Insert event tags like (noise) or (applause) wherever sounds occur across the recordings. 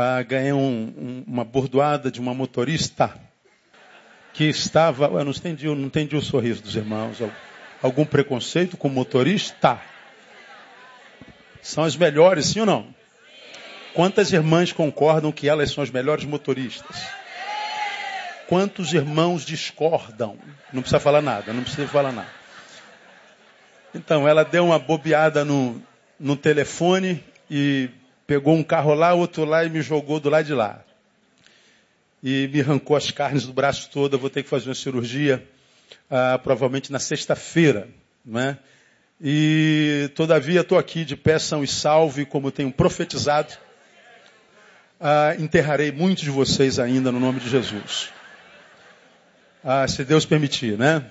ah, ganhei um, um, uma bordoada de uma motorista que estava. Eu não entendi, eu não entendi o sorriso dos irmãos. Algum preconceito com motorista? São as melhores, sim ou não? Quantas irmãs concordam que elas são as melhores motoristas? Quantos irmãos discordam? Não precisa falar nada, não precisa falar nada. Então, ela deu uma bobeada no, no telefone e pegou um carro lá, outro lá e me jogou do lado de lá. E me arrancou as carnes do braço todo. Eu vou ter que fazer uma cirurgia, ah, provavelmente na sexta-feira. Né? E, todavia, estou aqui de pé são e salve, como tenho profetizado. Ah, enterrarei muitos de vocês ainda no nome de Jesus. Ah, se Deus permitir, né?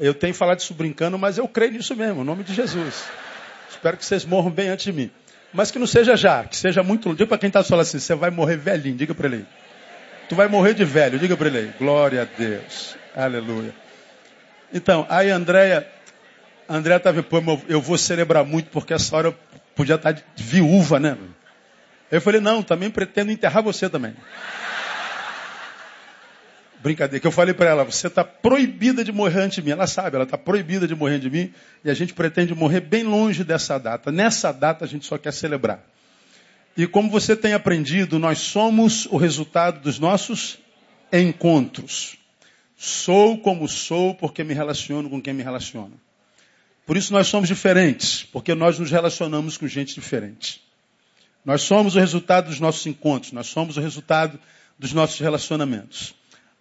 Eu tenho falado isso brincando, mas eu creio nisso mesmo, no nome de Jesus. Espero que vocês morram bem antes de mim. Mas que não seja já, que seja muito. Diga para quem está falando assim: você vai morrer velhinho, diga para ele. Tu vai morrer de velho, diga para ele. Glória a Deus. Aleluia. Então, aí Andréia, Andréia estava, pô, eu vou celebrar muito porque essa hora eu podia estar tá viúva, né? Eu falei, não, também pretendo enterrar você também. Brincadeira, que eu falei para ela, você está proibida de morrer antes de mim. Ela sabe, ela está proibida de morrer de mim e a gente pretende morrer bem longe dessa data. Nessa data a gente só quer celebrar. E como você tem aprendido, nós somos o resultado dos nossos encontros. Sou como sou porque me relaciono com quem me relaciona. Por isso nós somos diferentes, porque nós nos relacionamos com gente diferente. Nós somos o resultado dos nossos encontros, nós somos o resultado dos nossos relacionamentos.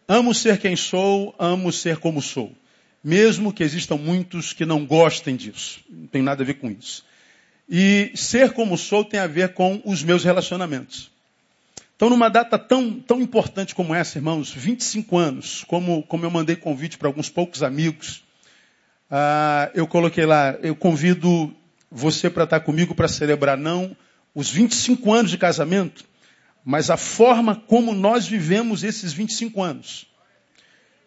Amo ser quem sou, amo ser como sou. Mesmo que existam muitos que não gostem disso. Não tem nada a ver com isso. E ser como sou tem a ver com os meus relacionamentos. Então, numa data tão, tão importante como essa, irmãos, 25 anos, como, como eu mandei convite para alguns poucos amigos, ah, eu coloquei lá, eu convido você para estar comigo para celebrar não os 25 anos de casamento, mas a forma como nós vivemos esses 25 anos.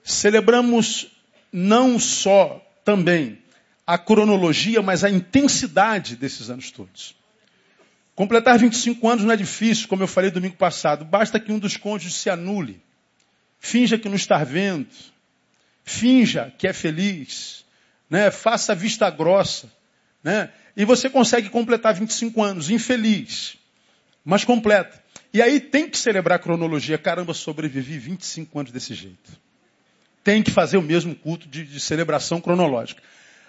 Celebramos não só também a cronologia, mas a intensidade desses anos todos. Completar 25 anos não é difícil, como eu falei domingo passado. Basta que um dos cônjuges se anule. Finja que não está vendo. Finja que é feliz. Né? Faça vista grossa. Né? E você consegue completar 25 anos, infeliz, mas completa. E aí tem que celebrar a cronologia. Caramba, sobrevivi 25 anos desse jeito. Tem que fazer o mesmo culto de, de celebração cronológica.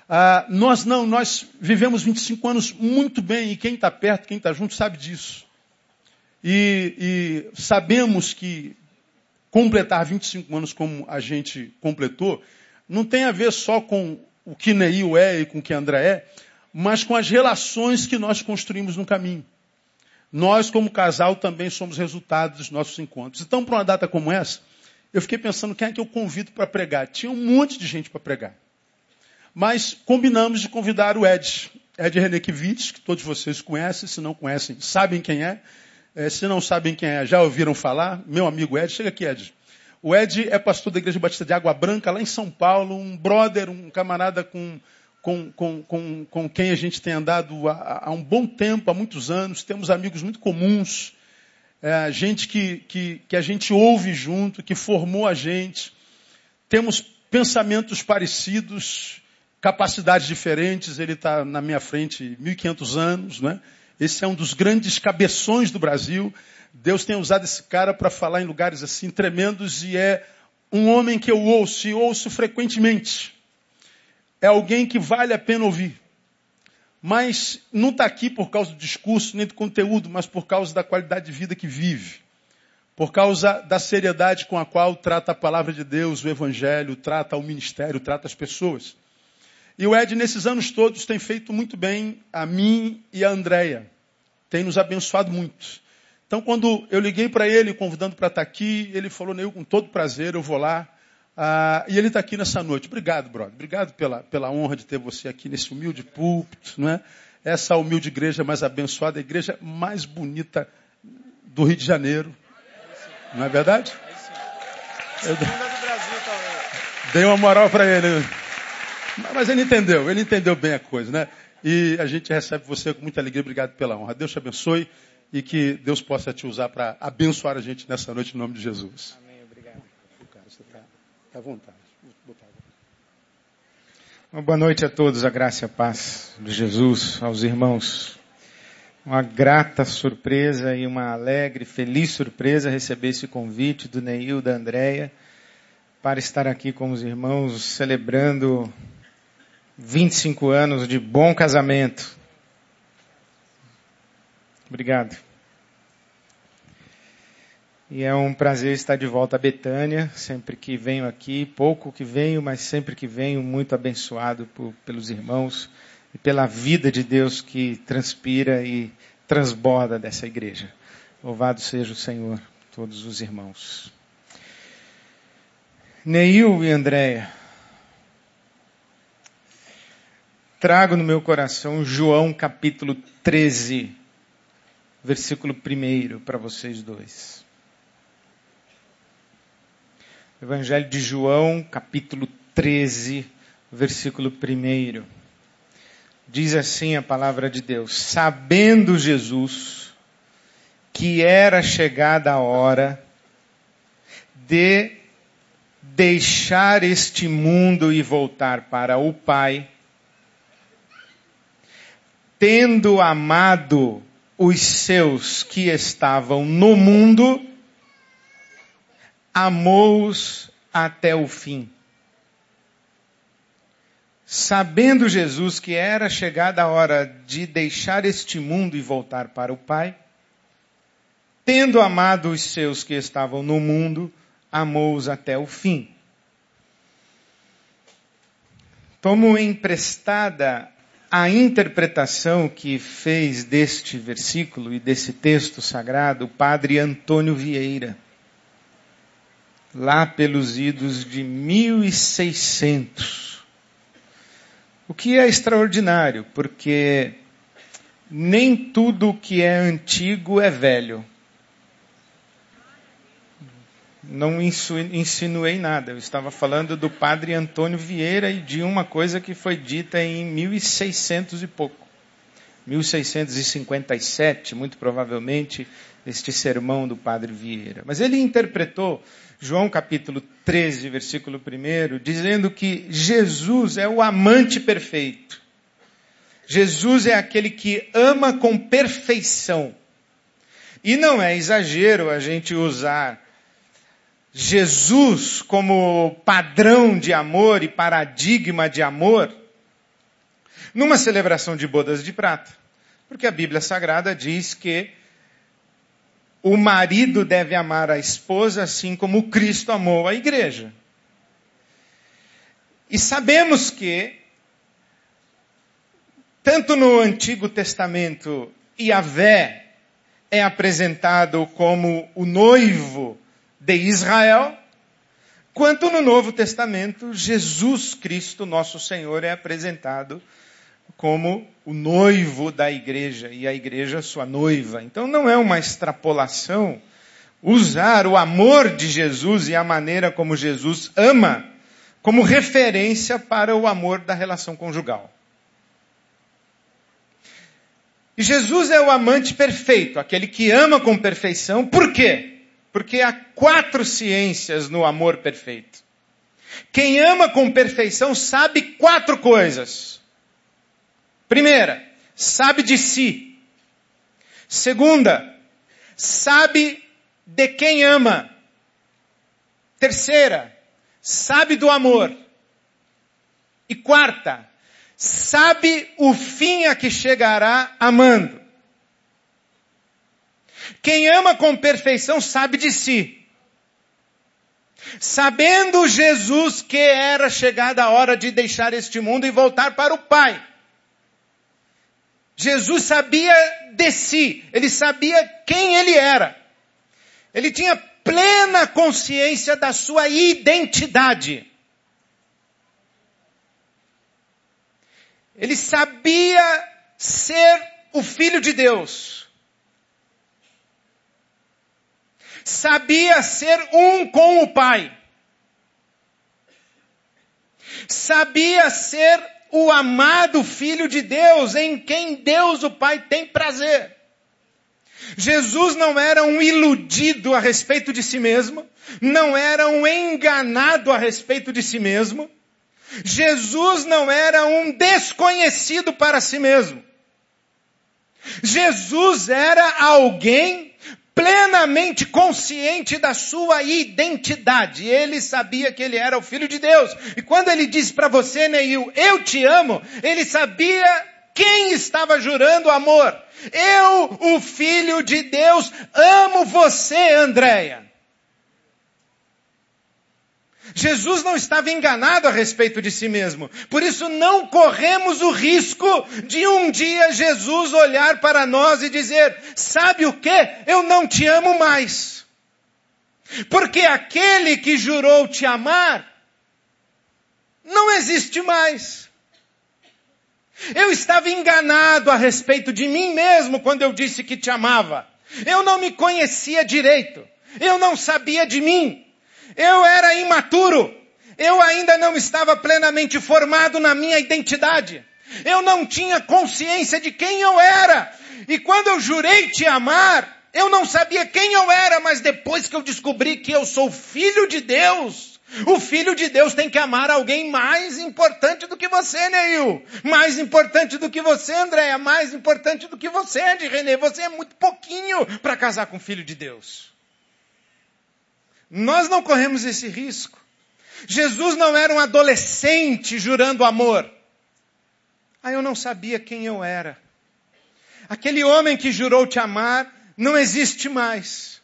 Ah, nós não, nós vivemos 25 anos muito bem, e quem está perto, quem está junto, sabe disso. E, e sabemos que completar 25 anos como a gente completou, não tem a ver só com o que Neil é e com o que André é, mas com as relações que nós construímos no caminho. Nós, como casal, também somos resultado dos nossos encontros. Então, para uma data como essa, eu fiquei pensando quem é que eu convido para pregar. Tinha um monte de gente para pregar. Mas combinamos de convidar o Ed. Ed Renekiewicz, que todos vocês conhecem, se não conhecem, sabem quem é. é. Se não sabem quem é, já ouviram falar. Meu amigo Ed, chega aqui, Ed. O Ed é pastor da Igreja Batista de Água Branca, lá em São Paulo, um brother, um camarada com com, com, com, com quem a gente tem andado há, há, um bom tempo, há muitos anos, temos amigos muito comuns, é, gente que, que, que a gente ouve junto, que formou a gente, temos pensamentos parecidos, capacidades diferentes, ele está na minha frente 1.500 anos, né? Esse é um dos grandes cabeções do Brasil. Deus tem usado esse cara para falar em lugares assim tremendos e é um homem que eu ouço e ouço frequentemente é alguém que vale a pena ouvir. Mas não está aqui por causa do discurso nem do conteúdo, mas por causa da qualidade de vida que vive. Por causa da seriedade com a qual trata a palavra de Deus, o Evangelho, trata o ministério, trata as pessoas. E o Ed, nesses anos todos, tem feito muito bem a mim e a Andréia. Tem nos abençoado muito. Então, quando eu liguei para ele, convidando para estar tá aqui, ele falou, com todo prazer, eu vou lá. Ah, e ele está aqui nessa noite. Obrigado, brother. Obrigado pela, pela honra de ter você aqui nesse humilde púlpito, não é? Essa humilde igreja mais abençoada, a igreja mais bonita do Rio de Janeiro. Não é verdade? Eu dei uma moral para ele. Mas ele entendeu, ele entendeu bem a coisa, né? E a gente recebe você com muita alegria. Obrigado pela honra. Deus te abençoe. e que Deus possa te usar para abençoar a gente nessa noite em nome de Jesus. Amém, obrigado. Cara, você está à vontade. Uma boa noite a todos, a graça e a paz de Jesus, aos irmãos. Uma grata surpresa e uma alegre, feliz surpresa receber esse convite do Neil, da Andréia, para estar aqui com os irmãos celebrando 25 anos de bom casamento. Obrigado. E é um prazer estar de volta a Betânia, sempre que venho aqui, pouco que venho, mas sempre que venho, muito abençoado por, pelos irmãos e pela vida de Deus que transpira e transborda dessa igreja. Louvado seja o Senhor, todos os irmãos. Neil e Andréia, trago no meu coração João capítulo 13, versículo 1 para vocês dois. Evangelho de João, capítulo 13, versículo 1. Diz assim a palavra de Deus: Sabendo Jesus que era chegada a hora de deixar este mundo e voltar para o Pai, tendo amado os seus que estavam no mundo, amou-os até o fim. Sabendo Jesus que era chegada a hora de deixar este mundo e voltar para o Pai, tendo amado os seus que estavam no mundo, amou-os até o fim. Tomo emprestada a interpretação que fez deste versículo e desse texto sagrado o padre Antônio Vieira lá pelos idos de 1600. O que é extraordinário, porque nem tudo que é antigo é velho. Não insinuei nada, eu estava falando do padre Antônio Vieira e de uma coisa que foi dita em 1600 e pouco. 1657, muito provavelmente, este sermão do padre Vieira. Mas ele interpretou João capítulo 13, versículo 1, dizendo que Jesus é o amante perfeito. Jesus é aquele que ama com perfeição. E não é exagero a gente usar Jesus como padrão de amor e paradigma de amor numa celebração de bodas de prata. Porque a Bíblia Sagrada diz que o marido deve amar a esposa assim como Cristo amou a igreja. E sabemos que, tanto no Antigo Testamento, Yahvé é apresentado como o noivo de Israel, quanto no Novo Testamento, Jesus Cristo, nosso Senhor, é apresentado como o noivo da igreja e a igreja sua noiva. Então não é uma extrapolação usar o amor de Jesus e a maneira como Jesus ama como referência para o amor da relação conjugal. E Jesus é o amante perfeito, aquele que ama com perfeição. Por quê? Porque há quatro ciências no amor perfeito. Quem ama com perfeição sabe quatro coisas. Primeira, sabe de si. Segunda, sabe de quem ama. Terceira, sabe do amor. E quarta, sabe o fim a que chegará amando. Quem ama com perfeição sabe de si. Sabendo Jesus que era chegada a hora de deixar este mundo e voltar para o Pai. Jesus sabia de si, ele sabia quem ele era. Ele tinha plena consciência da sua identidade. Ele sabia ser o filho de Deus. Sabia ser um com o Pai. Sabia ser o amado Filho de Deus, em quem Deus o Pai tem prazer. Jesus não era um iludido a respeito de si mesmo, não era um enganado a respeito de si mesmo. Jesus não era um desconhecido para si mesmo. Jesus era alguém plenamente consciente da sua identidade. Ele sabia que ele era o filho de Deus. E quando ele disse para você, Neil, eu te amo, ele sabia quem estava jurando amor. Eu, o filho de Deus, amo você, Andréia. Jesus não estava enganado a respeito de si mesmo. Por isso não corremos o risco de um dia Jesus olhar para nós e dizer, sabe o que? Eu não te amo mais. Porque aquele que jurou te amar, não existe mais. Eu estava enganado a respeito de mim mesmo quando eu disse que te amava. Eu não me conhecia direito. Eu não sabia de mim. Eu era imaturo. Eu ainda não estava plenamente formado na minha identidade. Eu não tinha consciência de quem eu era. E quando eu jurei te amar, eu não sabia quem eu era, mas depois que eu descobri que eu sou filho de Deus, o filho de Deus tem que amar alguém mais importante do que você, Neil. Mais importante do que você, Andréia. Mais importante do que você, Ed René. Você é muito pouquinho para casar com o filho de Deus. Nós não corremos esse risco. Jesus não era um adolescente jurando amor. Ah, eu não sabia quem eu era. Aquele homem que jurou te amar não existe mais.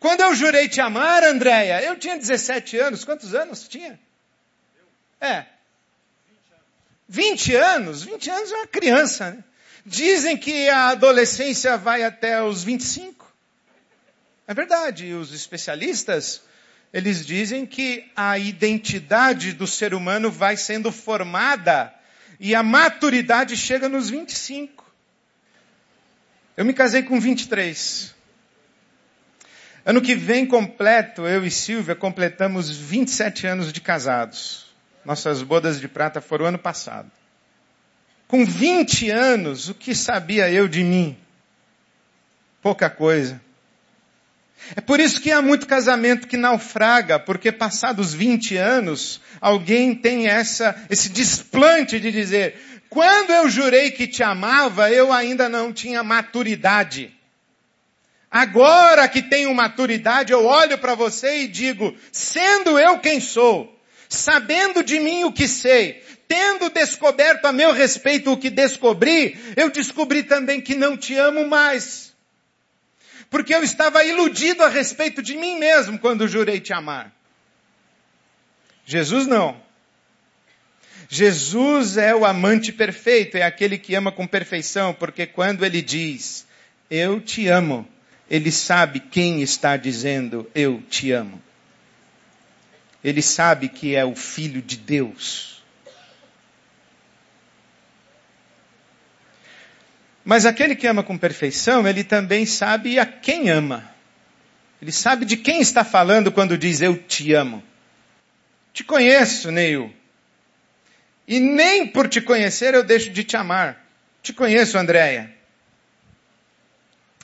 Quando eu jurei te amar, Andréia, eu tinha 17 anos. Quantos anos tinha? É. 20 anos? 20 anos é uma criança, né? Dizem que a adolescência vai até os 25. É verdade, os especialistas, eles dizem que a identidade do ser humano vai sendo formada e a maturidade chega nos 25. Eu me casei com 23. Ano que vem completo, eu e Silvia completamos 27 anos de casados. Nossas bodas de prata foram ano passado. Com 20 anos, o que sabia eu de mim? Pouca coisa. É por isso que há muito casamento que naufraga, porque passados 20 anos, alguém tem essa, esse desplante de dizer, quando eu jurei que te amava, eu ainda não tinha maturidade. Agora que tenho maturidade, eu olho para você e digo, sendo eu quem sou, sabendo de mim o que sei, tendo descoberto a meu respeito o que descobri, eu descobri também que não te amo mais porque eu estava iludido a respeito de mim mesmo quando jurei te amar. Jesus não. Jesus é o amante perfeito, é aquele que ama com perfeição, porque quando ele diz, eu te amo, ele sabe quem está dizendo, eu te amo. Ele sabe que é o Filho de Deus. Mas aquele que ama com perfeição, ele também sabe a quem ama. Ele sabe de quem está falando quando diz eu te amo. Te conheço, Neil. E nem por te conhecer eu deixo de te amar. Te conheço, Andréia.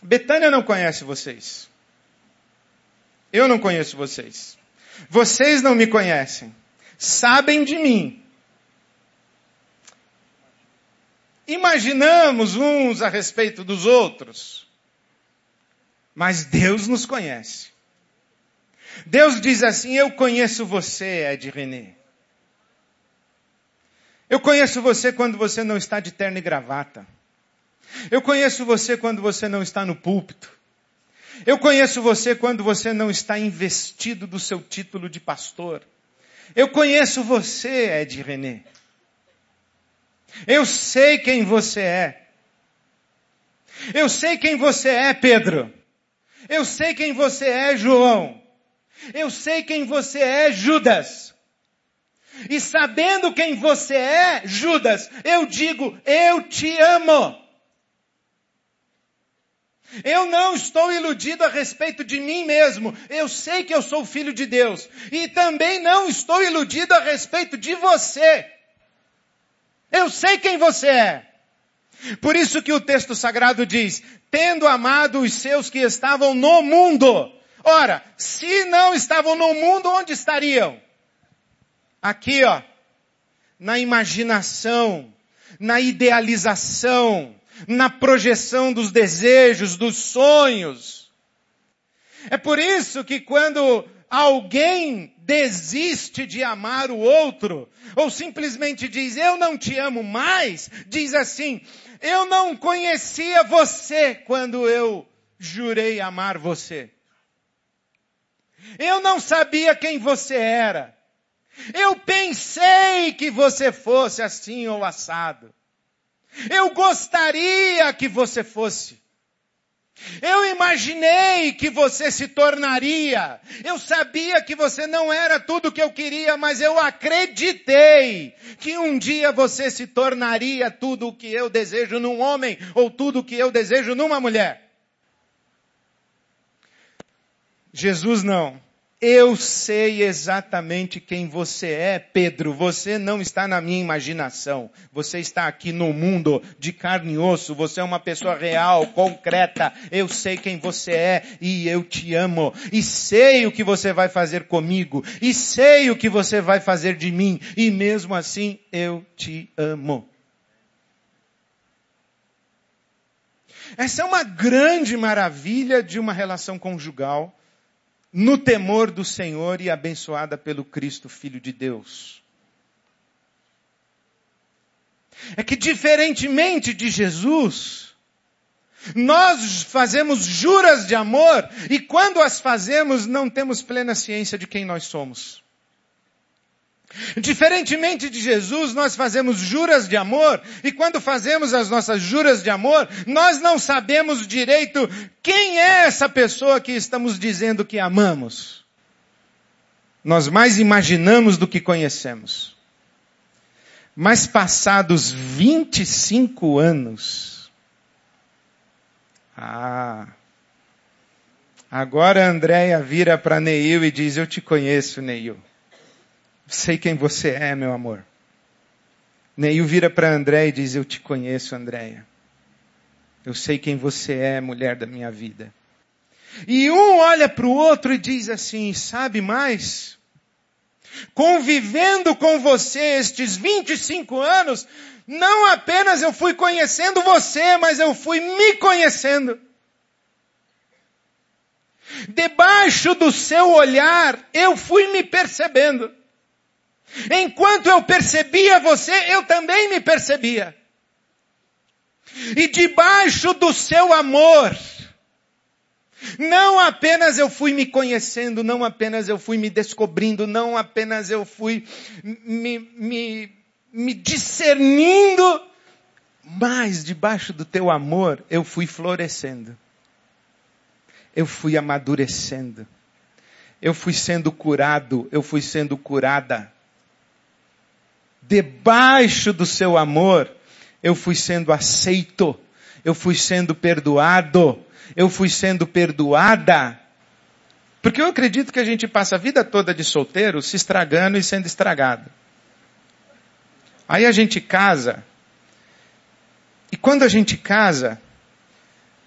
Betânia não conhece vocês. Eu não conheço vocês. Vocês não me conhecem. Sabem de mim. Imaginamos uns a respeito dos outros. Mas Deus nos conhece. Deus diz assim: Eu conheço você, Ed René. Eu conheço você quando você não está de terno e gravata. Eu conheço você quando você não está no púlpito. Eu conheço você quando você não está investido do seu título de pastor. Eu conheço você, Ed René. Eu sei quem você é. Eu sei quem você é, Pedro. Eu sei quem você é, João. Eu sei quem você é, Judas. E sabendo quem você é, Judas, eu digo, eu te amo. Eu não estou iludido a respeito de mim mesmo. Eu sei que eu sou filho de Deus. E também não estou iludido a respeito de você. Eu sei quem você é. Por isso que o texto sagrado diz, tendo amado os seus que estavam no mundo. Ora, se não estavam no mundo, onde estariam? Aqui, ó, na imaginação, na idealização, na projeção dos desejos, dos sonhos. É por isso que quando alguém desiste de amar o outro, ou simplesmente diz, eu não te amo mais, diz assim, eu não conhecia você quando eu jurei amar você. Eu não sabia quem você era. Eu pensei que você fosse assim ou assado. Eu gostaria que você fosse. Eu imaginei que você se tornaria. Eu sabia que você não era tudo o que eu queria, mas eu acreditei que um dia você se tornaria tudo o que eu desejo num homem ou tudo o que eu desejo numa mulher. Jesus não. Eu sei exatamente quem você é, Pedro. Você não está na minha imaginação. Você está aqui no mundo de carne e osso. Você é uma pessoa real, concreta. Eu sei quem você é e eu te amo. E sei o que você vai fazer comigo. E sei o que você vai fazer de mim. E mesmo assim, eu te amo. Essa é uma grande maravilha de uma relação conjugal no temor do Senhor e abençoada pelo Cristo, Filho de Deus. É que diferentemente de Jesus, nós fazemos juras de amor e quando as fazemos não temos plena ciência de quem nós somos. Diferentemente de Jesus, nós fazemos juras de amor, e quando fazemos as nossas juras de amor, nós não sabemos direito quem é essa pessoa que estamos dizendo que amamos. Nós mais imaginamos do que conhecemos. Mas passados 25 anos, ah, agora Andréia vira para Neil e diz, eu te conheço, Neil. Sei quem você é, meu amor. Neil vira para André e diz: Eu te conheço, Andréia. Eu sei quem você é, mulher da minha vida. E um olha para o outro e diz assim: Sabe mais? Convivendo com você estes 25 anos, não apenas eu fui conhecendo você, mas eu fui me conhecendo. Debaixo do seu olhar, eu fui me percebendo. Enquanto eu percebia você, eu também me percebia. E debaixo do seu amor, não apenas eu fui me conhecendo, não apenas eu fui me descobrindo, não apenas eu fui me, me, me discernindo, mas debaixo do teu amor eu fui florescendo. Eu fui amadurecendo. Eu fui sendo curado, eu fui sendo curada debaixo do seu amor, eu fui sendo aceito, eu fui sendo perdoado, eu fui sendo perdoada. Porque eu acredito que a gente passa a vida toda de solteiro se estragando e sendo estragado. Aí a gente casa, e quando a gente casa,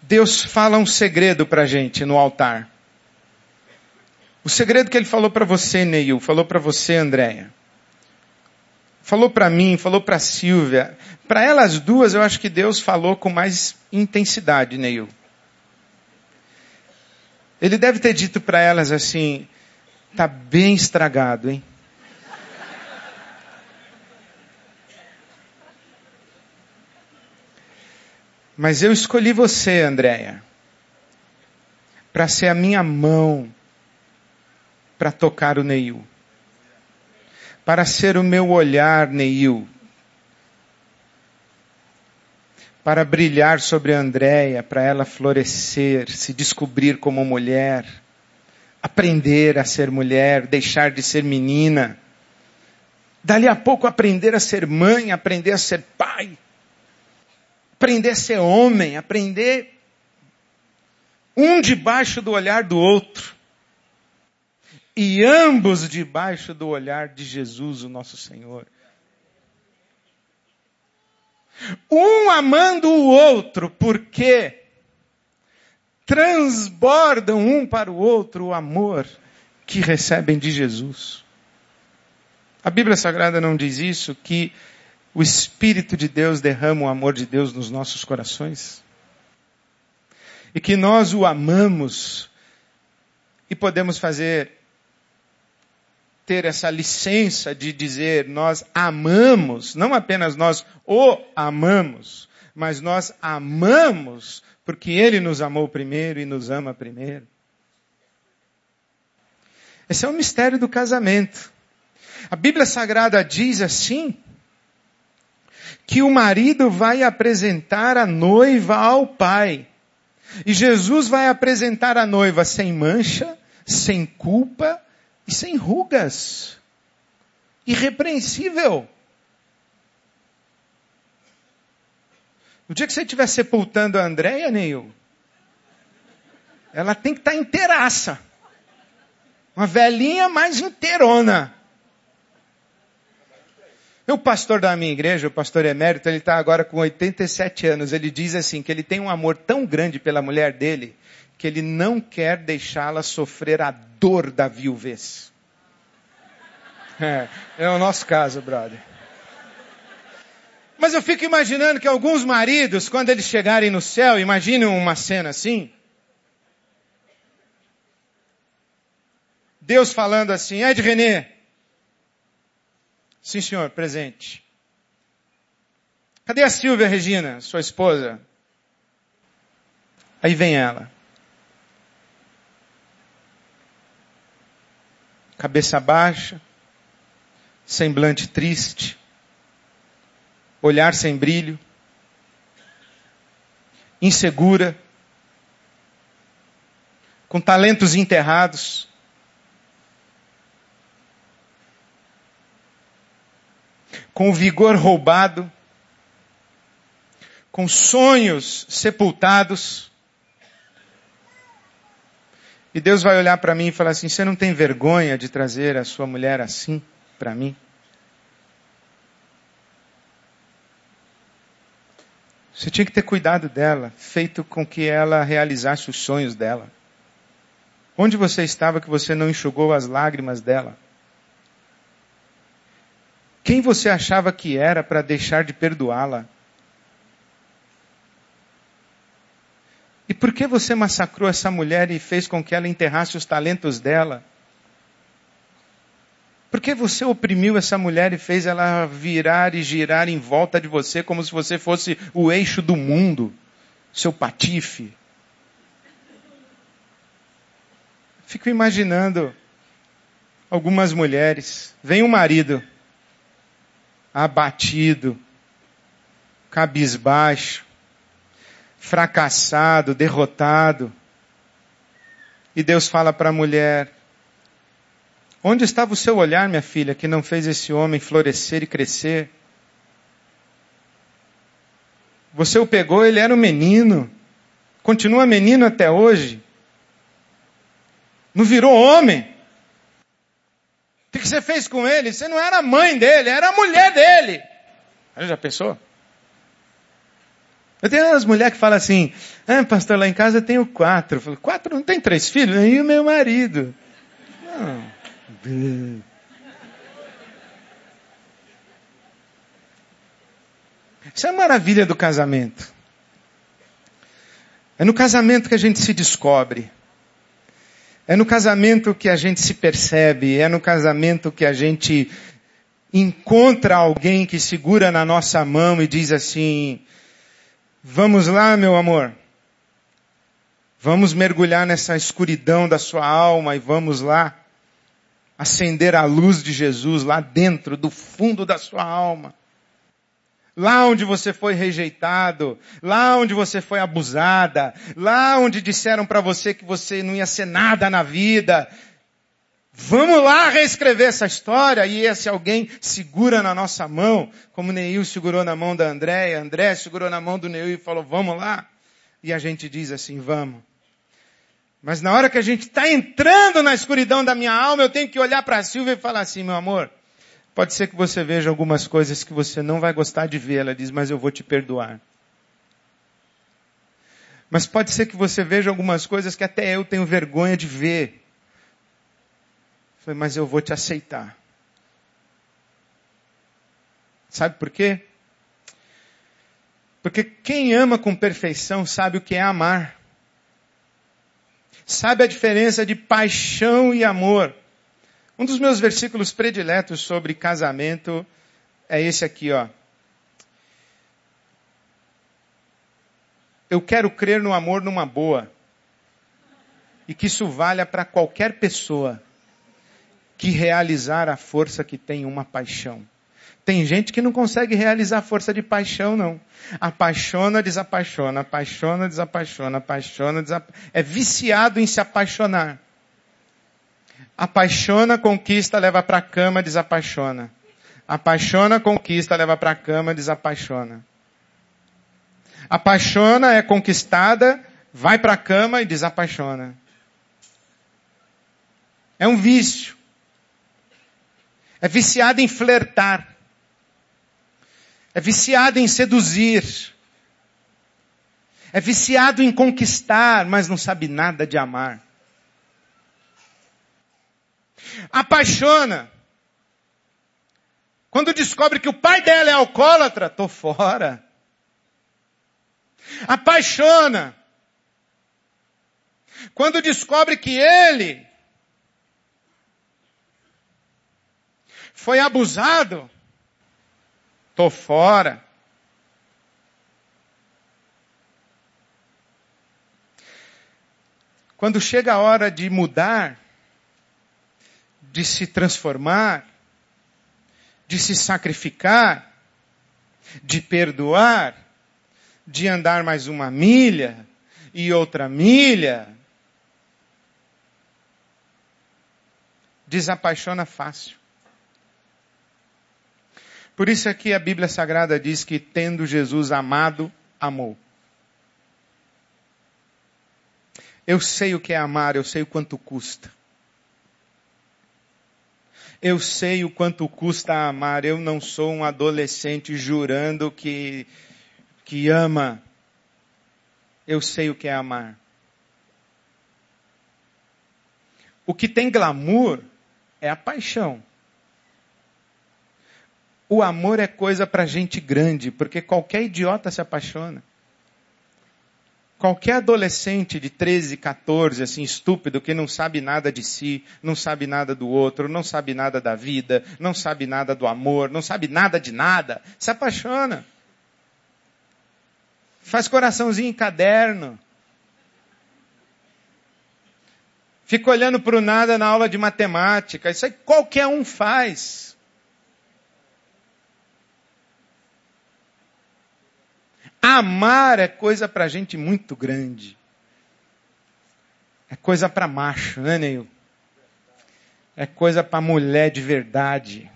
Deus fala um segredo pra gente no altar. O segredo que ele falou para você, Neil, falou para você, Andréia falou para mim, falou para Silvia. Para elas duas, eu acho que Deus falou com mais intensidade, Neil. Ele deve ter dito para elas assim: tá bem estragado, hein? Mas eu escolhi você, Andréia, para ser a minha mão para tocar o Neil para ser o meu olhar, Neil, para brilhar sobre a Andréia, para ela florescer, se descobrir como mulher, aprender a ser mulher, deixar de ser menina, dali a pouco aprender a ser mãe, aprender a ser pai, aprender a ser homem, aprender um debaixo do olhar do outro e ambos debaixo do olhar de Jesus, o nosso Senhor. Um amando o outro, porque transbordam um para o outro o amor que recebem de Jesus. A Bíblia Sagrada não diz isso, que o Espírito de Deus derrama o amor de Deus nos nossos corações? E que nós o amamos e podemos fazer, ter essa licença de dizer nós amamos, não apenas nós o amamos, mas nós amamos porque ele nos amou primeiro e nos ama primeiro. Esse é o mistério do casamento. A Bíblia Sagrada diz assim, que o marido vai apresentar a noiva ao pai. E Jesus vai apresentar a noiva sem mancha, sem culpa e sem rugas. Irrepreensível. No dia que você estiver sepultando a Andréia, Neil, ela tem que estar tá inteiraça. Uma velhinha mais inteirona. O pastor da minha igreja, o pastor emérito, ele está agora com 87 anos. Ele diz assim, que ele tem um amor tão grande pela mulher dele, que ele não quer deixá-la sofrer a dor da viuvez. É, é o nosso caso, brother. Mas eu fico imaginando que alguns maridos, quando eles chegarem no céu, imaginem uma cena assim. Deus falando assim, Ed René, Sim, senhor, presente. Cadê a Silvia Regina, sua esposa? Aí vem ela. Cabeça baixa, semblante triste, olhar sem brilho, insegura, com talentos enterrados, com o vigor roubado, com sonhos sepultados. E Deus vai olhar para mim e falar assim: você não tem vergonha de trazer a sua mulher assim para mim? Você tinha que ter cuidado dela, feito com que ela realizasse os sonhos dela. Onde você estava que você não enxugou as lágrimas dela? Quem você achava que era para deixar de perdoá-la? Por que você massacrou essa mulher e fez com que ela enterrasse os talentos dela? Por que você oprimiu essa mulher e fez ela virar e girar em volta de você como se você fosse o eixo do mundo, seu patife? Fico imaginando algumas mulheres. Vem o um marido abatido, cabisbaixo, fracassado, derrotado. E Deus fala para a mulher: Onde estava o seu olhar, minha filha, que não fez esse homem florescer e crescer? Você o pegou, ele era um menino. Continua menino até hoje. Não virou homem. O que você fez com ele? Você não era a mãe dele, era a mulher dele. Você já pensou? Eu tenho umas mulheres que falam assim, ah, pastor, lá em casa eu tenho quatro. Eu falo, quatro? Não tem três filhos? E o meu marido. Não. Isso é a maravilha do casamento. É no casamento que a gente se descobre. É no casamento que a gente se percebe, é no casamento que a gente encontra alguém que segura na nossa mão e diz assim, vamos lá, meu amor. Vamos mergulhar nessa escuridão da sua alma e vamos lá acender a luz de Jesus lá dentro do fundo da sua alma lá onde você foi rejeitado, lá onde você foi abusada, lá onde disseram para você que você não ia ser nada na vida. Vamos lá reescrever essa história e esse alguém segura na nossa mão, como Neil segurou na mão da Andréia, André segurou na mão do Neil e falou, vamos lá. E a gente diz assim, vamos. Mas na hora que a gente está entrando na escuridão da minha alma, eu tenho que olhar para a Silvia e falar assim, meu amor, Pode ser que você veja algumas coisas que você não vai gostar de ver. Ela diz, mas eu vou te perdoar. Mas pode ser que você veja algumas coisas que até eu tenho vergonha de ver. Falei, mas eu vou te aceitar. Sabe por quê? Porque quem ama com perfeição sabe o que é amar. Sabe a diferença de paixão e amor. Um dos meus versículos prediletos sobre casamento é esse aqui, ó. Eu quero crer no amor numa boa. E que isso valha para qualquer pessoa que realizar a força que tem uma paixão. Tem gente que não consegue realizar a força de paixão, não. Apaixona, desapaixona, apaixona, desapaixona, apaixona, desapaixona. É viciado em se apaixonar. Apaixona, conquista, leva para a cama, desapaixona. Apaixona, conquista, leva para a cama, desapaixona. Apaixona, é conquistada, vai para a cama e desapaixona. É um vício. É viciado em flertar. É viciado em seduzir. É viciado em conquistar, mas não sabe nada de amar. Apaixona. Quando descobre que o pai dela é alcoólatra, tô fora. Apaixona. Quando descobre que ele foi abusado, tô fora. Quando chega a hora de mudar, de se transformar, de se sacrificar, de perdoar, de andar mais uma milha e outra milha, desapaixona fácil. Por isso é que a Bíblia Sagrada diz que tendo Jesus amado, amou. Eu sei o que é amar, eu sei o quanto custa. Eu sei o quanto custa amar. Eu não sou um adolescente jurando que, que ama. Eu sei o que é amar. O que tem glamour é a paixão. O amor é coisa para gente grande, porque qualquer idiota se apaixona. Qualquer adolescente de 13, 14, assim, estúpido, que não sabe nada de si, não sabe nada do outro, não sabe nada da vida, não sabe nada do amor, não sabe nada de nada, se apaixona. Faz coraçãozinho em caderno. Fica olhando para o nada na aula de matemática. Isso aí qualquer um faz. Amar é coisa para gente muito grande. É coisa para macho, né, Neil? É coisa para mulher de verdade.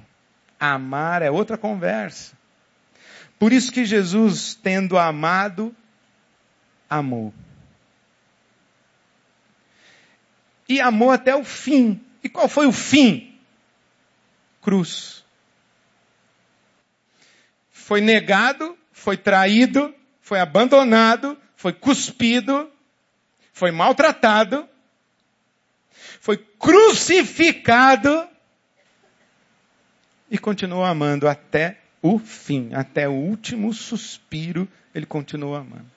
Amar é outra conversa. Por isso que Jesus, tendo amado, amou. E amou até o fim. E qual foi o fim? Cruz. Foi negado, foi traído, foi abandonado, foi cuspido, foi maltratado, foi crucificado e continuou amando até o fim, até o último suspiro, ele continuou amando.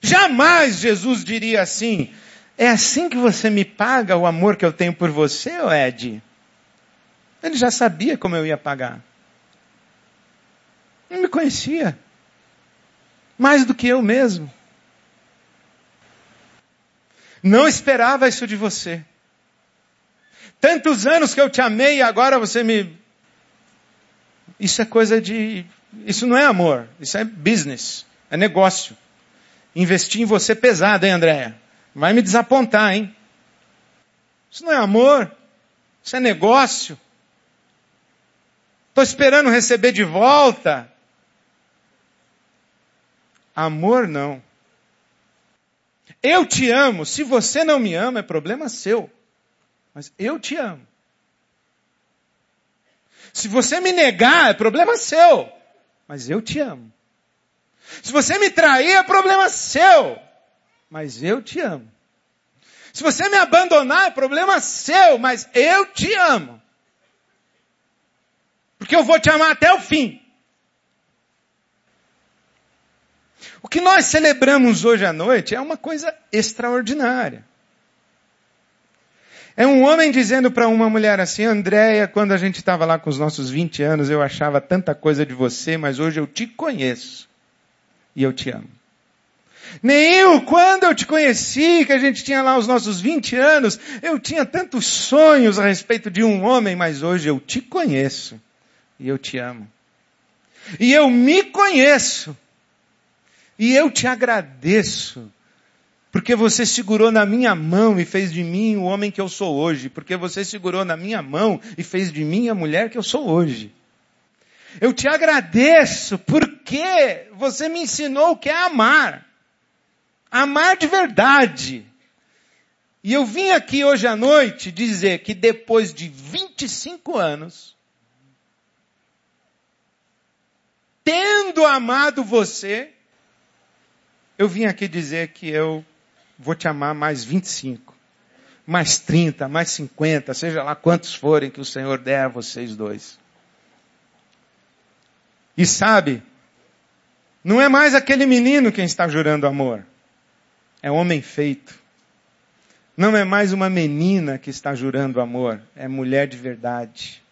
Jamais Jesus diria assim: é assim que você me paga o amor que eu tenho por você, Ed? Ele já sabia como eu ia pagar. Não me conhecia. Mais do que eu mesmo. Não esperava isso de você. Tantos anos que eu te amei e agora você me. Isso é coisa de. Isso não é amor. Isso é business. É negócio. Investir em você pesado, hein, Andréia? Vai me desapontar, hein? Isso não é amor. Isso é negócio. Estou esperando receber de volta. Amor não. Eu te amo. Se você não me ama, é problema seu. Mas eu te amo. Se você me negar, é problema seu. Mas eu te amo. Se você me trair, é problema seu. Mas eu te amo. Se você me abandonar, é problema seu, mas eu te amo. Porque eu vou te amar até o fim. O que nós celebramos hoje à noite é uma coisa extraordinária. É um homem dizendo para uma mulher assim, Andréia, quando a gente estava lá com os nossos 20 anos, eu achava tanta coisa de você, mas hoje eu te conheço. E eu te amo. Neil, quando eu te conheci, que a gente tinha lá os nossos 20 anos, eu tinha tantos sonhos a respeito de um homem, mas hoje eu te conheço. E eu te amo. E eu me conheço. E eu te agradeço. Porque você segurou na minha mão e fez de mim o homem que eu sou hoje. Porque você segurou na minha mão e fez de mim a mulher que eu sou hoje. Eu te agradeço porque você me ensinou o que é amar. Amar de verdade. E eu vim aqui hoje à noite dizer que depois de 25 anos, tendo amado você, eu vim aqui dizer que eu vou te amar mais 25, mais 30, mais 50, seja lá quantos forem que o Senhor der a vocês dois. E sabe, não é mais aquele menino quem está jurando amor. É homem feito. Não é mais uma menina que está jurando amor. É mulher de verdade.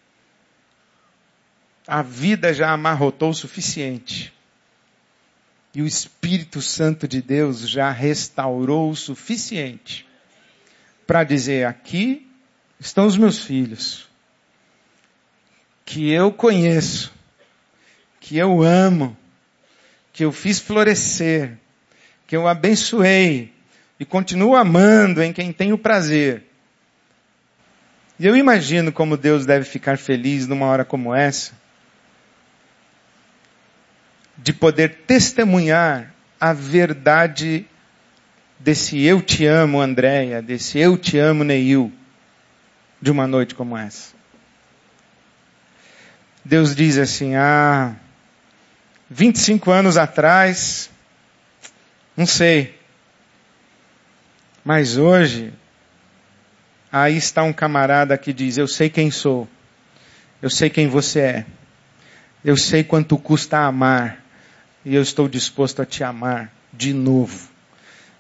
A vida já amarrotou o suficiente. E o Espírito Santo de Deus já restaurou o suficiente para dizer: aqui estão os meus filhos, que eu conheço, que eu amo, que eu fiz florescer, que eu abençoei e continuo amando em quem tenho prazer. E eu imagino como Deus deve ficar feliz numa hora como essa, de poder testemunhar a verdade desse eu te amo, Andréia, desse eu te amo, Neil, de uma noite como essa. Deus diz assim, ah, 25 anos atrás, não sei. Mas hoje, aí está um camarada que diz: Eu sei quem sou, eu sei quem você é, eu sei quanto custa amar, e eu estou disposto a te amar de novo.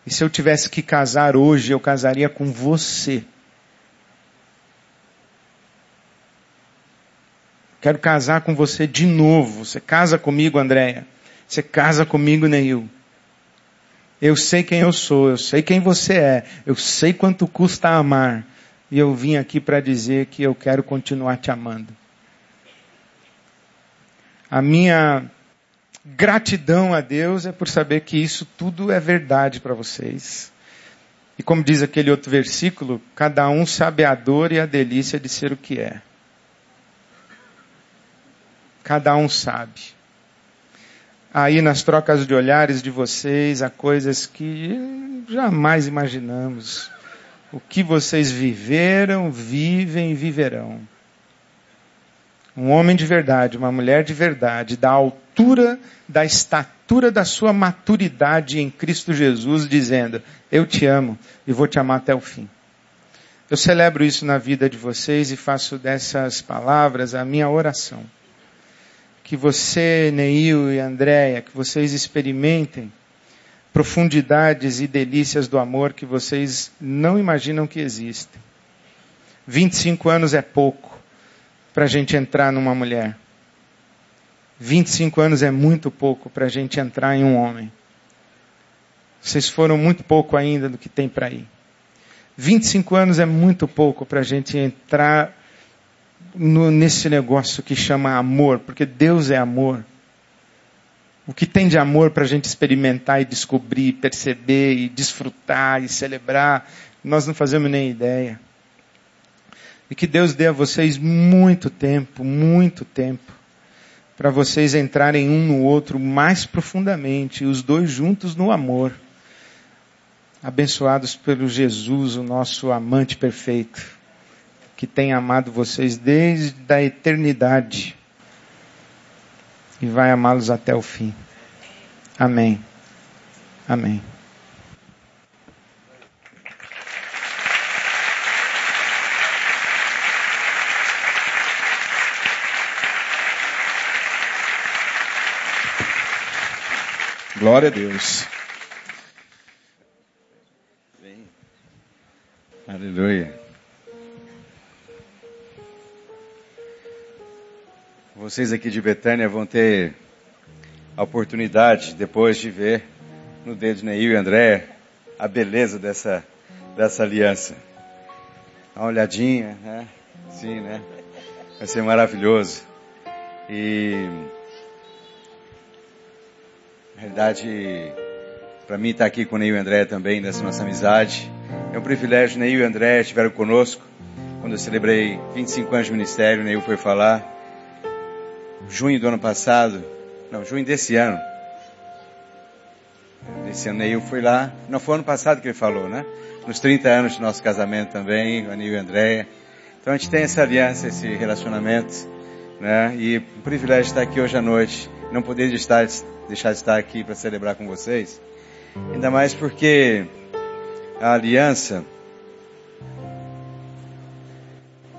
E se eu tivesse que casar hoje, eu casaria com você. Quero casar com você de novo. Você casa comigo, Andréia. Você casa comigo, Neil. Eu sei quem eu sou, eu sei quem você é, eu sei quanto custa amar. E eu vim aqui para dizer que eu quero continuar te amando. A minha gratidão a Deus é por saber que isso tudo é verdade para vocês. E como diz aquele outro versículo, cada um sabe a dor e a delícia de ser o que é. Cada um sabe. Aí nas trocas de olhares de vocês há coisas que jamais imaginamos. O que vocês viveram, vivem e viverão. Um homem de verdade, uma mulher de verdade, da altura, da estatura da sua maturidade em Cristo Jesus, dizendo: Eu te amo e vou te amar até o fim. Eu celebro isso na vida de vocês e faço dessas palavras a minha oração que você, Neil e Andréia, que vocês experimentem profundidades e delícias do amor que vocês não imaginam que existem. 25 anos é pouco para a gente entrar numa mulher. 25 anos é muito pouco para a gente entrar em um homem. Vocês foram muito pouco ainda do que tem para ir. 25 anos é muito pouco para a gente entrar no, nesse negócio que chama amor, porque Deus é amor. O que tem de amor para a gente experimentar e descobrir, perceber e desfrutar e celebrar, nós não fazemos nem ideia. E que Deus dê a vocês muito tempo, muito tempo, para vocês entrarem um no outro mais profundamente, os dois juntos no amor. Abençoados pelo Jesus, o nosso amante perfeito que tem amado vocês desde a eternidade e vai amá-los até o fim. Amém. Amém. Glória a Deus. Aleluia. Vocês aqui de Betânia vão ter a oportunidade, depois de ver no dedo de Neil e André, a beleza dessa, dessa aliança. Dá uma olhadinha, né? Sim, né? Vai ser maravilhoso. E, na realidade, para mim estar aqui com o Neil e André também, nessa nossa amizade, é um privilégio. Neil e André estiveram conosco quando eu celebrei 25 anos de ministério. Neil foi falar junho do ano passado, não, junho desse ano. Desse ano eu fui lá, não foi ano passado que ele falou, né? Nos 30 anos do nosso casamento também, o Anil e a Andréia. Então a gente tem essa aliança, esse relacionamento, né? E um privilégio estar aqui hoje à noite. Não poder estar, deixar de estar aqui para celebrar com vocês. Ainda mais porque a aliança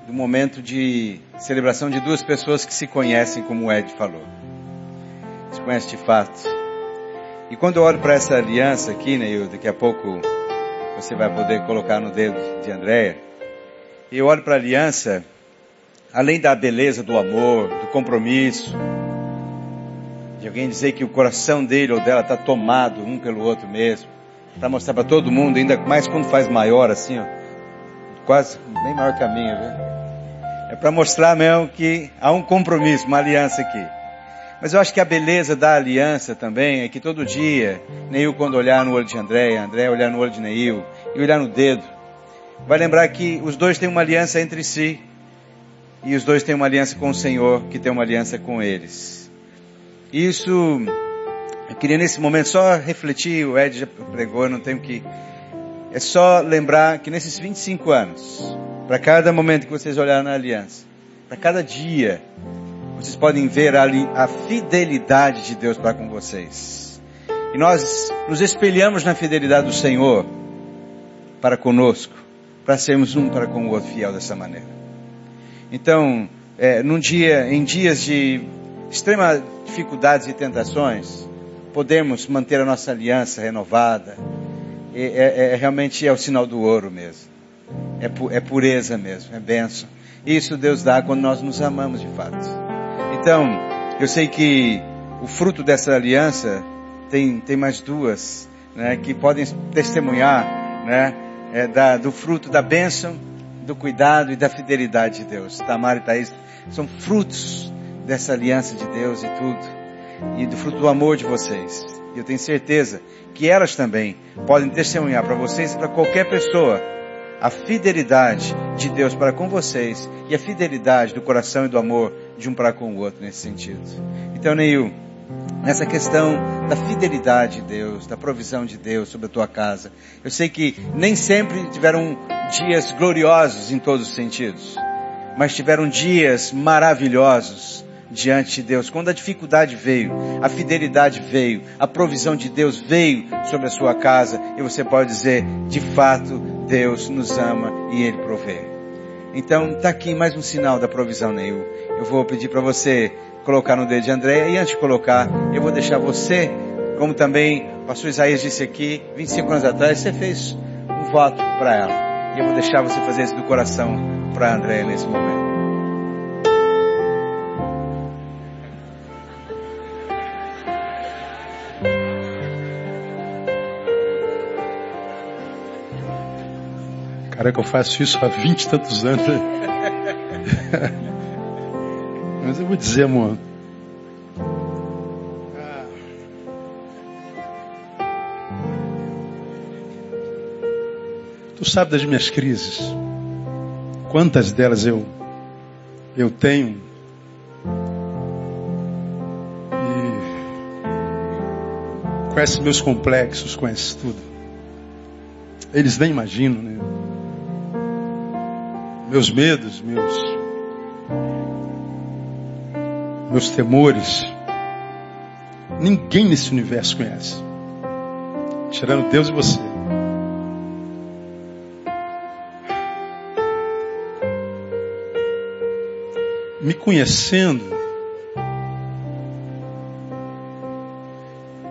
do momento de celebração de duas pessoas que se conhecem, como o Ed falou. Se conhecem de fato. E quando eu olho para essa aliança aqui, né, eu, daqui a pouco você vai poder colocar no dedo de Andréia, eu olho para a aliança, além da beleza do amor, do compromisso, de alguém dizer que o coração dele ou dela está tomado um pelo outro mesmo, para mostrar para todo mundo, ainda mais quando faz maior assim, ó, quase bem maior minha, viu? É para mostrar mesmo que há um compromisso, uma aliança aqui. Mas eu acho que a beleza da aliança também é que todo dia, Neil quando olhar no olho de André, André olhar no olho de Neil e olhar no dedo, vai lembrar que os dois têm uma aliança entre si. E os dois têm uma aliança com o Senhor, que tem uma aliança com eles. Isso, eu queria nesse momento só refletir, o Ed já pregou, eu não tenho que... É só lembrar que nesses 25 anos, para cada momento que vocês olharem na aliança, para cada dia, vocês podem ver ali a fidelidade de Deus para com vocês. E nós nos espelhamos na fidelidade do Senhor para conosco, para sermos um para com o outro fiel dessa maneira. Então, é, num dia, em dias de extrema dificuldades e tentações, podemos manter a nossa aliança renovada. É, é, é realmente é o sinal do ouro mesmo. É, pu é pureza mesmo, é bênção. Isso Deus dá quando nós nos amamos de fato. Então, eu sei que o fruto dessa aliança tem, tem mais duas, né, que podem testemunhar, né, é, da, do fruto da bênção, do cuidado e da fidelidade de Deus. Tamar e Thaís são frutos dessa aliança de Deus e tudo. E do fruto do amor de vocês. E eu tenho certeza que elas também podem testemunhar para vocês e para qualquer pessoa a fidelidade de Deus para com vocês e a fidelidade do coração e do amor de um para com o outro nesse sentido. Então, Neil, nessa questão da fidelidade de Deus, da provisão de Deus sobre a tua casa, eu sei que nem sempre tiveram dias gloriosos em todos os sentidos, mas tiveram dias maravilhosos diante de Deus. Quando a dificuldade veio, a fidelidade veio, a provisão de Deus veio sobre a sua casa e você pode dizer, de fato, Deus nos ama e Ele provê. Então, está aqui mais um sinal da provisão, Neil. Eu vou pedir para você colocar no dedo de André e antes de colocar, eu vou deixar você, como também o pastor Isaías disse aqui, 25 anos atrás, você fez um voto para ela. E eu vou deixar você fazer isso do coração para André nesse momento. Cara, que eu faço isso há vinte e tantos anos. (laughs) Mas eu vou dizer, amor. Tu sabe das minhas crises. Quantas delas eu eu tenho e conhece meus complexos, conhece tudo. Eles nem imaginam, né? meus medos, meus meus temores. Ninguém nesse universo conhece. Tirando Deus e você. Me conhecendo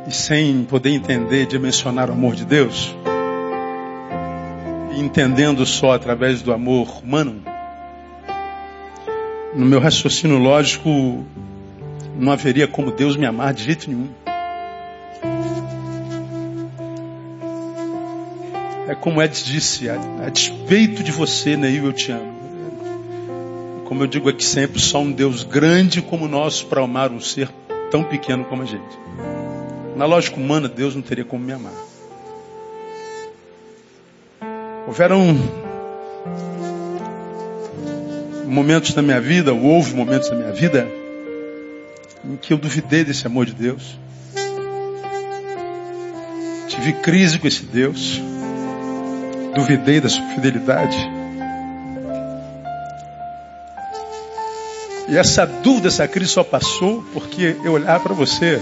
e sem poder entender, dimensionar o amor de Deus, e entendendo só através do amor humano, no meu raciocínio lógico, não haveria como Deus me amar de jeito nenhum. É como Ed disse, a, a despeito de você, Neil, eu te amo. Como eu digo aqui sempre, só um Deus grande como o nosso para amar um ser tão pequeno como a gente. Na lógica humana, Deus não teria como me amar. Houveram momentos na minha vida, ou houve momentos na minha vida, que eu duvidei desse amor de Deus. Tive crise com esse Deus. Duvidei da sua fidelidade. E essa dúvida, essa crise só passou porque eu olhava para você.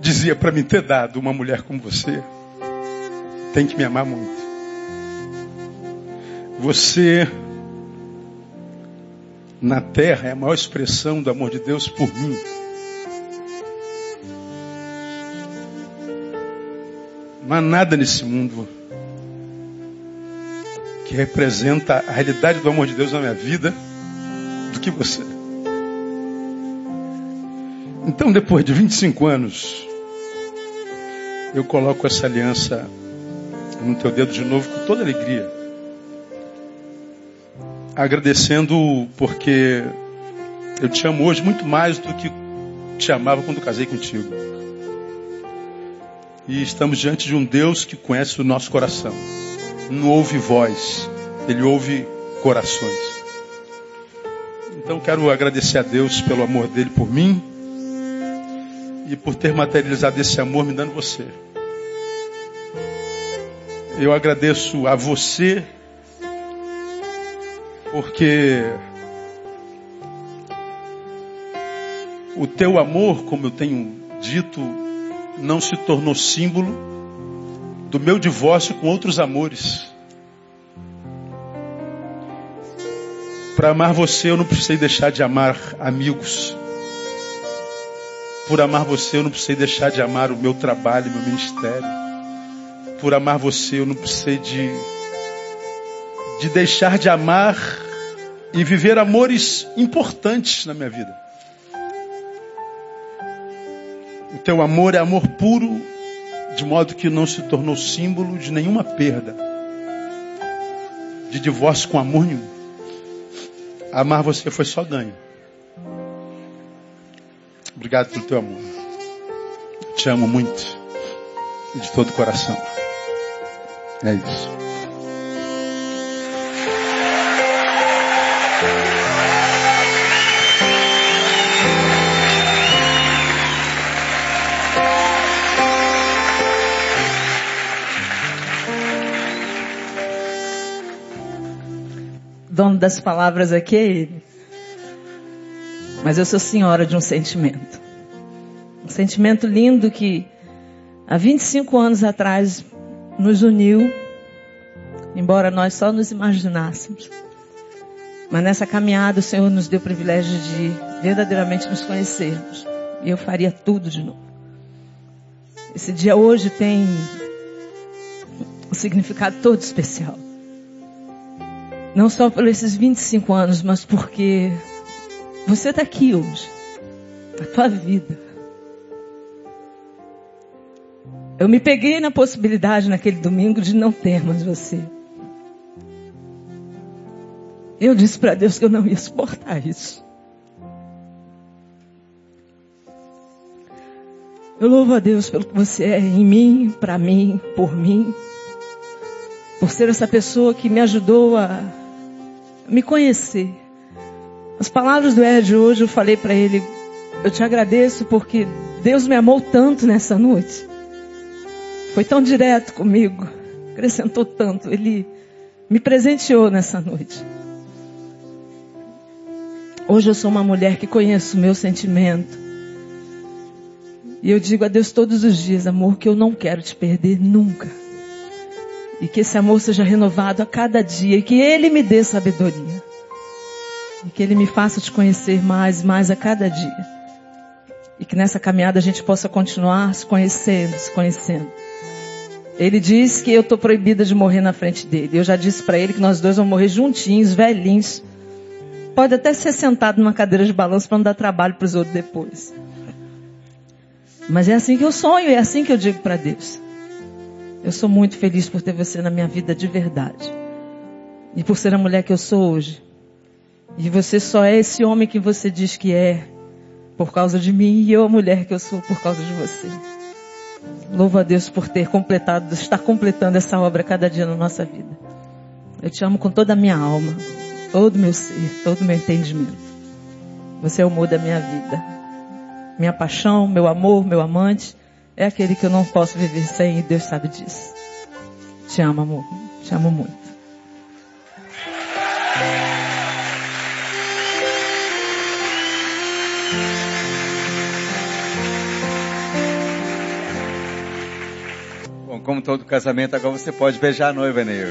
Dizia para mim ter dado uma mulher como você. Tem que me amar muito. Você na terra é a maior expressão do amor de Deus por mim. Não há nada nesse mundo que representa a realidade do amor de Deus na minha vida do que você. Então, depois de 25 anos, eu coloco essa aliança no teu dedo de novo com toda alegria agradecendo porque eu te amo hoje muito mais do que te amava quando casei contigo. E estamos diante de um Deus que conhece o nosso coração. Não ouve voz, ele ouve corações. Então quero agradecer a Deus pelo amor dele por mim e por ter materializado esse amor me dando você. Eu agradeço a você porque o teu amor, como eu tenho dito, não se tornou símbolo do meu divórcio com outros amores. Para amar você, eu não precisei deixar de amar amigos. Por amar você, eu não precisei deixar de amar o meu trabalho, meu ministério. Por amar você, eu não precisei de de deixar de amar e viver amores importantes na minha vida. O teu amor é amor puro, de modo que não se tornou símbolo de nenhuma perda, de divórcio com amor nenhum. Amar você foi só ganho. Obrigado pelo teu amor. Te amo muito. De todo o coração. É isso. Dono das palavras aqui é ele. Mas eu sou senhora de um sentimento. Um sentimento lindo que há 25 anos atrás nos uniu, embora nós só nos imaginássemos. Mas nessa caminhada o Senhor nos deu o privilégio de verdadeiramente nos conhecermos. E eu faria tudo de novo. Esse dia hoje tem um significado todo especial. Não só por esses 25 anos, mas porque você está aqui hoje. A tua vida. Eu me peguei na possibilidade naquele domingo de não ter mais você. Eu disse para Deus que eu não ia suportar isso. Eu louvo a Deus pelo que você é em mim, para mim, por mim. Por ser essa pessoa que me ajudou a me conhecer. As palavras do Ed hoje eu falei para ele, eu te agradeço porque Deus me amou tanto nessa noite. Foi tão direto comigo, acrescentou tanto. Ele me presenteou nessa noite. Hoje eu sou uma mulher que conheço o meu sentimento. E eu digo a Deus todos os dias, amor, que eu não quero te perder nunca. E que esse amor seja renovado a cada dia e que Ele me dê sabedoria. E que Ele me faça te conhecer mais e mais a cada dia. E que nessa caminhada a gente possa continuar se conhecendo, se conhecendo. Ele diz que eu estou proibida de morrer na frente dele. Eu já disse para ele que nós dois vamos morrer juntinhos, velhinhos. Pode até ser sentado numa cadeira de balanço para não dar trabalho para os outros depois. Mas é assim que eu sonho, é assim que eu digo para Deus. Eu sou muito feliz por ter você na minha vida de verdade. E por ser a mulher que eu sou hoje. E você só é esse homem que você diz que é por causa de mim e eu a mulher que eu sou por causa de você. Louvo a Deus por ter completado, estar completando essa obra cada dia na nossa vida. Eu te amo com toda a minha alma, todo o meu ser, todo o meu entendimento. Você é o amor da minha vida minha paixão, meu amor, meu amante, é aquele que eu não posso viver sem e Deus sabe disso. Te amo, amor. Te amo muito. Bom, como todo casamento, agora você pode beijar a noiva, Neil.